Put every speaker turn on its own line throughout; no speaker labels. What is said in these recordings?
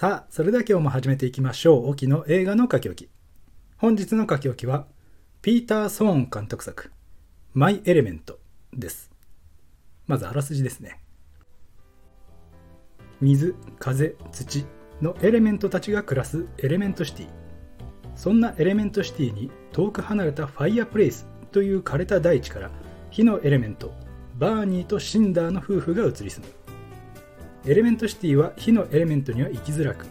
さあ、それでは今日も始めていきましょう。沖の映画の書き置き。本日の書き置きは、ピーター・ソーン監督作、マイ・エレメントです。まずあらすじですね。水、風、土のエレメントたちが暮らすエレメントシティ。そんなエレメントシティに遠く離れたファイアプレイスという枯れた大地から火のエレメント、バーニーとシンダーの夫婦が移り住む。エレメントシティは火のエレメントには生きづらく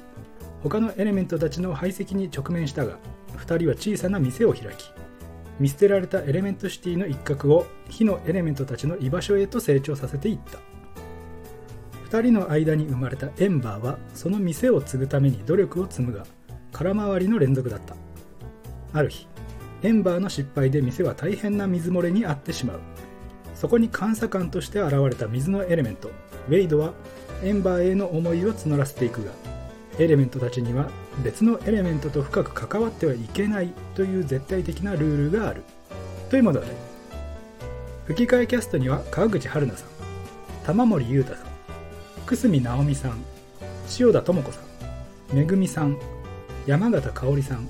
他のエレメントたちの排斥に直面したが2人は小さな店を開き見捨てられたエレメントシティの一角を火のエレメントたちの居場所へと成長させていった。2人の間に生まれたエンバーはその店を継ぐために努力を積むが空回りの連続だった。ある日エンバーの失敗で店は大変な水漏れに遭ってしまう。そこに監査官として現れた水のエレメントウェイドはエンバーへの思いを募らせていくがエレメントたちには別のエレメントと深く関わってはいけないという絶対的なルールがある。という物語吹き替えキャストには川口春奈さん玉森裕太さん久住直美さん塩田智子さんめぐみさん山形香織さん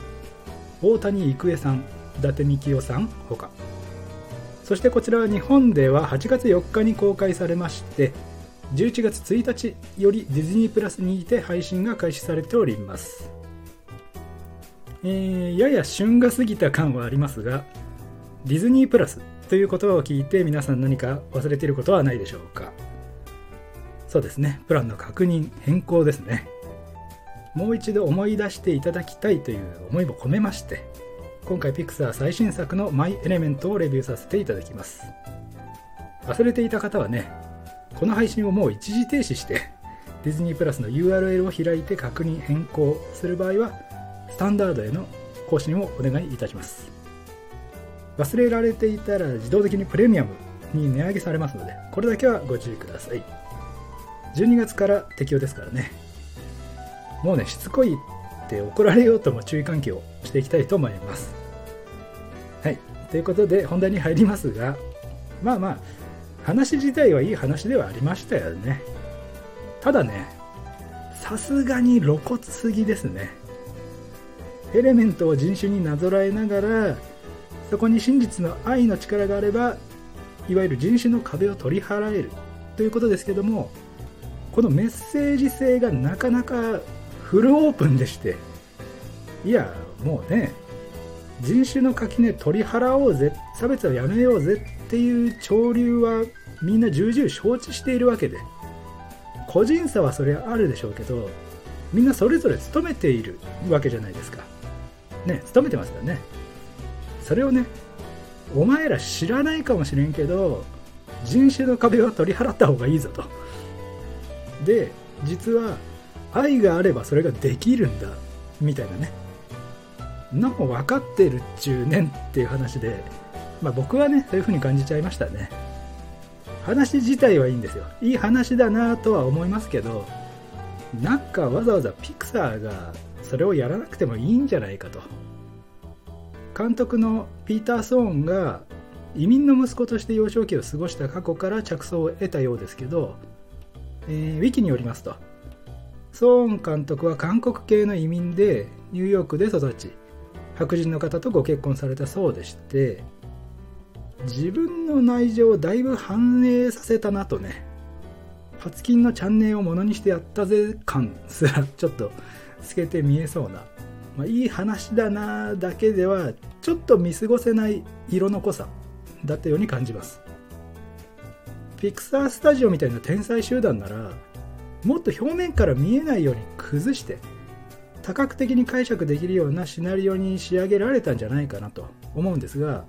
大谷郁恵さん伊達みきおさんほか。そしてこちらは日本では8月4日に公開されまして11月1日よりディズニープラスにて配信が開始されております、えー、やや旬が過ぎた感はありますがディズニープラスという言葉を聞いて皆さん何か忘れていることはないでしょうか。そうですね。プランの確認変更ですね。もう一度思い出していただきたいという思いも込めまして今回ピクサー最新作のマイ・エレメントをレビューさせていただきます。忘れていた方はねこの配信をもう一時停止してディズニープラスの URL を開いて確認変更する場合はスタンダードへの更新をお願いいたします。忘れられていたら自動的にプレミアムに値上げされますのでこれだけはご注意ください。12月から適用ですからね。もうねしつこいって怒られようとも注意喚起をしていきたいと思います。はい。ということで本題に入りますがまあまあ話自体はいい話ではありましたよね。ただねさすがに露骨すぎですね。エレメントを人種になぞらえながらそこに真実の愛の力があればいわゆる人種の壁を取り払える。ということですけどもこのメッセージ性がなかなかフルオープンでしていやもうね人種の垣根取り払おうぜ差別はやめようぜっていう潮流はみんな重々承知しているわけで個人差はそれはあるでしょうけどみんなそれぞれ勤めているわけじゃないですか。ね勤めてますよね。それをねお前ら知らないかもしれんけど人種の壁は取り払った方がいいぞと。で実は愛があればそれができるんだみたいなね。なんか分かってるっちゅうねんっていう話で、まあ、僕はねそういう風に感じちゃいましたね。話自体はいいんですよ。いい話だなとは思いますけどなんかわざわざピクサーがそれをやらなくてもいいんじゃないかと。監督のピーター・ソーンが移民の息子として幼少期を過ごした過去から着想を得たようですけど、えー、ウィキによりますとソーン監督は韓国系の移民でニューヨークで育ち白人の方とご結婚されたそうでして自分の内情をだいぶ反映させたなとね。パツキンのチャンネルをものにしてやったぜ感すらちょっと透けて見えそうな、まあ、いい話だなだけではちょっと見過ごせない色の濃さだったように感じます。ピクサースタジオみたいな天才集団ならもっと表面から見えないように崩して多角的に解釈できるようなシナリオに仕上げられたんじゃないかなと思うんですが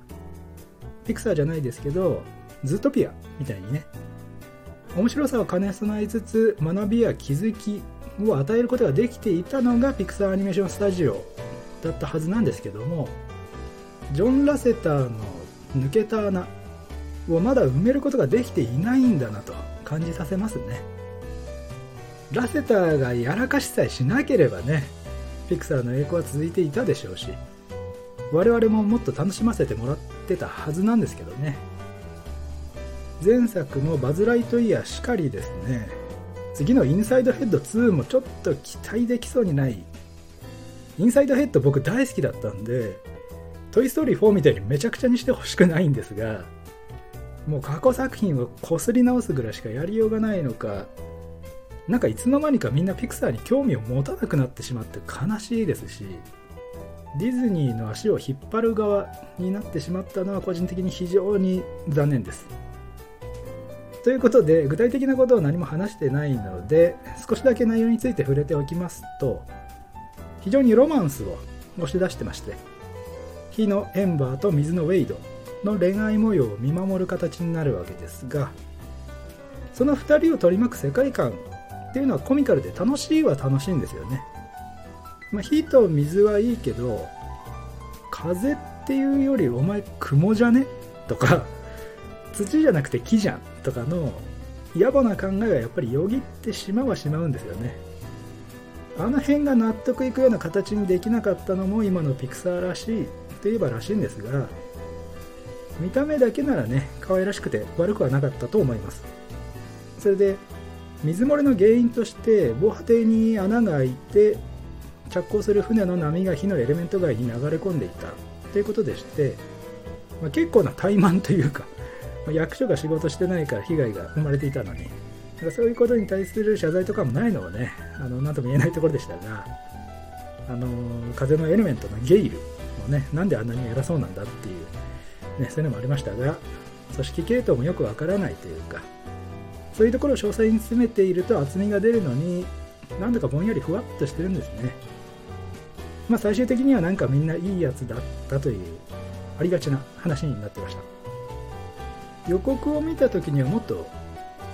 ピクサーじゃないですけどズートピアみたいにね。面白さを兼ね備えつつ学びや気づきを与えることができていたのがピクサーアニメーションスタジオだったはずなんですけどもジョン・ラセターの抜けた穴をまだ埋めることができていないんだなと感じさせますね。ラセターがやらかしさえしなければねピクサーの栄光は続いていたでしょうし我々ももっと楽しませてもらってたはずなんですけどね。前作のバズ・ライトイヤーしかりですね。次のインサイドヘッド2もちょっと期待できそうにない。インサイドヘッド僕大好きだったんでトイ・ストーリー4みたいにめちゃくちゃにしてほしくないんですがもう過去作品をこすり直すぐらいしかやりようがないのかなんかいつの間にかみんなピクサーに興味を持たなくなってしまって悲しいですしディズニーの足を引っ張る側になってしまったのは個人的に非常に残念です。ということで具体的なことを何も話してないので少しだけ内容について触れておきますと非常にロマンスを押し出してまして火のエンバーと水のウェイドの恋愛模様を見守る形になるわけですがその2人を取り巻く世界観っていうのはコミカルで楽しいは楽しいんですよね、まあ、火と水はいいけど風っていうよりお前雲じゃね？とか土じゃなくて木じゃんとかの野暮な考えがやっぱりよぎってしまうはしまうんですよね。あの辺が納得いくような形にできなかったのも今のピクサーらしいといえばらしいんですが見た目だけならね可愛らしくて悪くはなかったと思います。それで水漏れの原因として防波堤に穴が開いて着工する船の波が火のエレメント外に流れ込んでいた。ということでして、まあ、結構な怠慢というか、まあ、役所が仕事してないから被害が生まれていたのにそういうことに対する謝罪とかもないのはねあの何とも言えないところでしたがあの風のエレメントのゲイルもねなんであんなに偉そうなんだっていう、ね、そういうのもありましたが組織系統もよくわからないというかそういうところを詳細に詰めていると厚みが出るのになんだかぼんやりふわっとしてるんですね。まあ最終的にはなんかみんないいやつだったというありがちな話になってました。予告を見た時にはもっと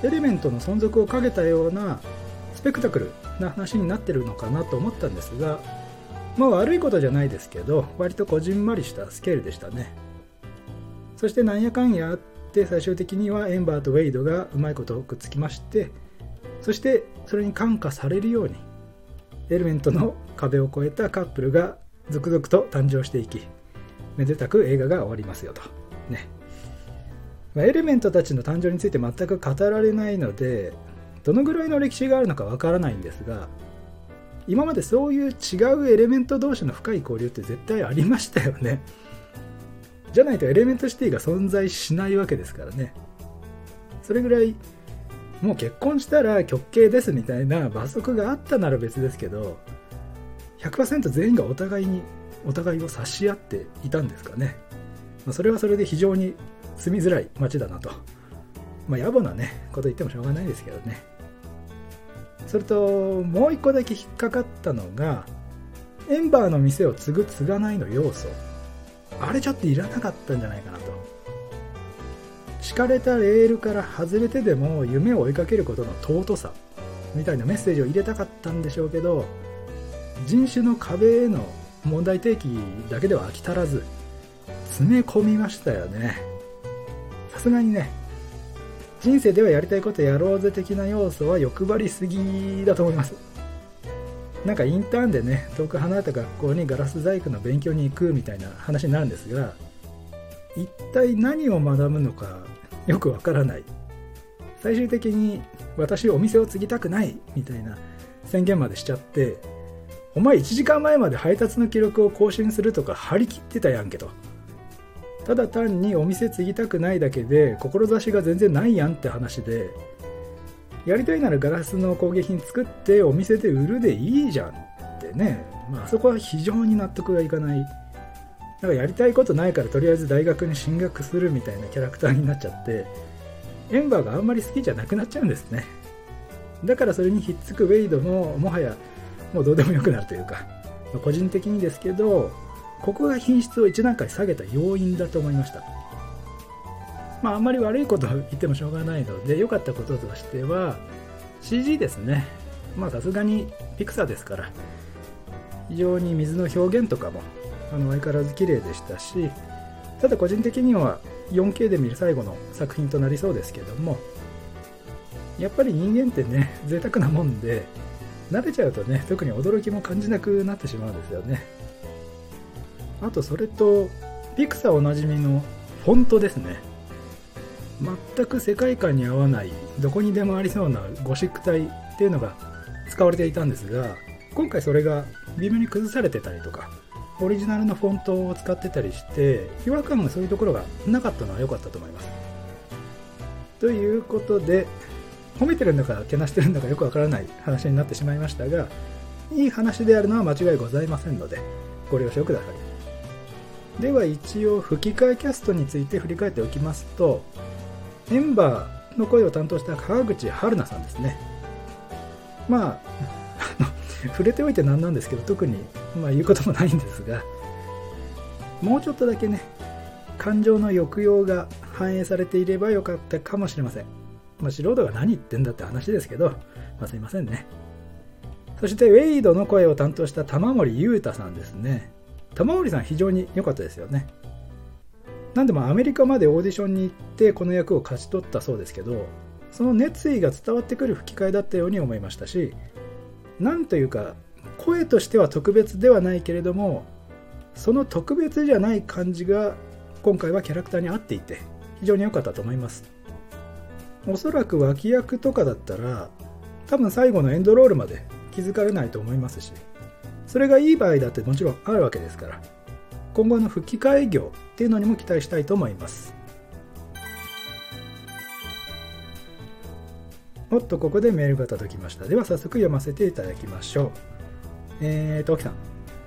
エレメントの存続をかけたようなスペクタクルな話になってるのかなと思ったんですがまあ悪いことじゃないですけど割とこじんまりしたスケールでしたね。そしてなんやかんやあって最終的にはエンバーとウェイドがうまいことくっつきましてそしてそれに感化されるようにエレメントの壁を越えたカップルが続々と誕生していきめでたく映画が終わりますよと。ね。エレメントたちの誕生について全く語られないのでどのぐらいの歴史があるのかわからないんですが今までそういう違うエレメント同士の深い交流って絶対ありましたよね。じゃないとエレメントシティが存在しないわけですからね。それぐらいもう結婚したら極刑ですみたいな罰則があったなら別ですけど100%全員がお互いにお互いを察し合っていたんですかね、まあ、それはそれで非常に住みづらい街だなと。まあ野暮なねこと言ってもしょうがないですけどね。それともう一個だけ引っかかったのがエンバーの店を継ぐ継がないの要素。あれちょっといらなかったんじゃないかなと。敷かれたレールから外れてでも夢を追いかけることの尊さみたいなメッセージを入れたかったんでしょうけど人種の壁への問題提起だけでは飽き足らず詰め込みましたよね。さすがにね人生ではやりたいことやろうぜ的な要素は欲張りすぎだと思います。なんかインターンでね遠く離れた学校にガラス細工の勉強に行くみたいな話になるんですが一体何を学ぶのかよくわからない。最終的に私お店を継ぎたくないみたいな宣言までしちゃってお前1時間前まで配達の記録を更新するとか張り切ってたやんけと。ただ単にお店継ぎたくないだけで志が全然ないやんって話でやりたいならガラスの工芸品作ってお店で売るでいいじゃんってね、まあ、そこは非常に納得がいかない。なんかやりたいことないからとりあえず大学に進学するみたいなキャラクターになっちゃってエンバーがあんまり好きじゃなくなっちゃうんですね。だからそれにひっつくウェイドももはやもうどうでもよくなるというか、まあ、個人的にですけどここが品質を1段階下げた要因だと思いました。まああんまり悪いことを言ってもしょうがないので良かったこととしては CG ですね。まあさすがにピクサーですから非常に水の表現とかもあの相変わらず綺麗でしたしただ個人的には 4K で見る最後の作品となりそうですけどもやっぱり人間ってね 贅沢なもんで慣れちゃうとね特に驚きも感じなくなってしまうんですよね。あとそれとピクサーおなじみのフォントですね。全く世界観に合わないどこにでもありそうなゴシック体っていうのが使われていたんですが今回それが微妙に崩されてたりとかオリジナルのフォントを使ってたりして違和感がそういうところがなかったのは良かったと思います。ということで褒めてるんだかけなしてるんだかよくわからない話になってしまいましたがいい話であるのは間違いございませんのでご了承ください。では一応吹き替えキャストについて振り返っておきますとエンバーの声を担当した川口春奈さんですね。まあ触れておいて何なんですけど特に、まあ、言うこともないんですがもうちょっとだけね感情の抑揚が反映されていればよかったかもしれません、まあ、素人が何言ってんだって話ですけど、まあ、すいませんね。そしてウェイドの声を担当した玉森裕太さんですね。玉森さん非常に良かったですよね。なんでもアメリカまでオーディションに行ってこの役を勝ち取ったそうですけどその熱意が伝わってくる吹き替えだったように思いましたしなんというか声としては特別ではないけれどもその特別じゃない感じが今回はキャラクターに合っていて非常に良かったと思います。おそらく脇役とかだったら多分最後のエンドロールまで気づかれないと思いますしそれがいい場合だってもちろんあるわけですから今後の吹き替え業っていうのにも期待したいと思います。おっとここでメールが届きましたでは早速読ませていただきましょうえーと、沖さん、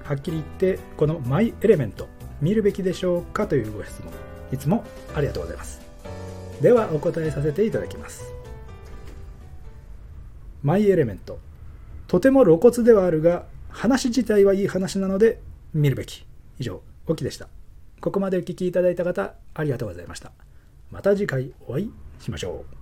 はっきり言って、このマイエレメント、見るべきでしょうかというご質問、いつもありがとうございます。では、お答えさせていただきます。マイエレメント、とても露骨ではあるが、話自体はいい話なので、見るべき。以上、沖でした。ここまでお聴きいただいた方、ありがとうございました。また次回お会いしましょう。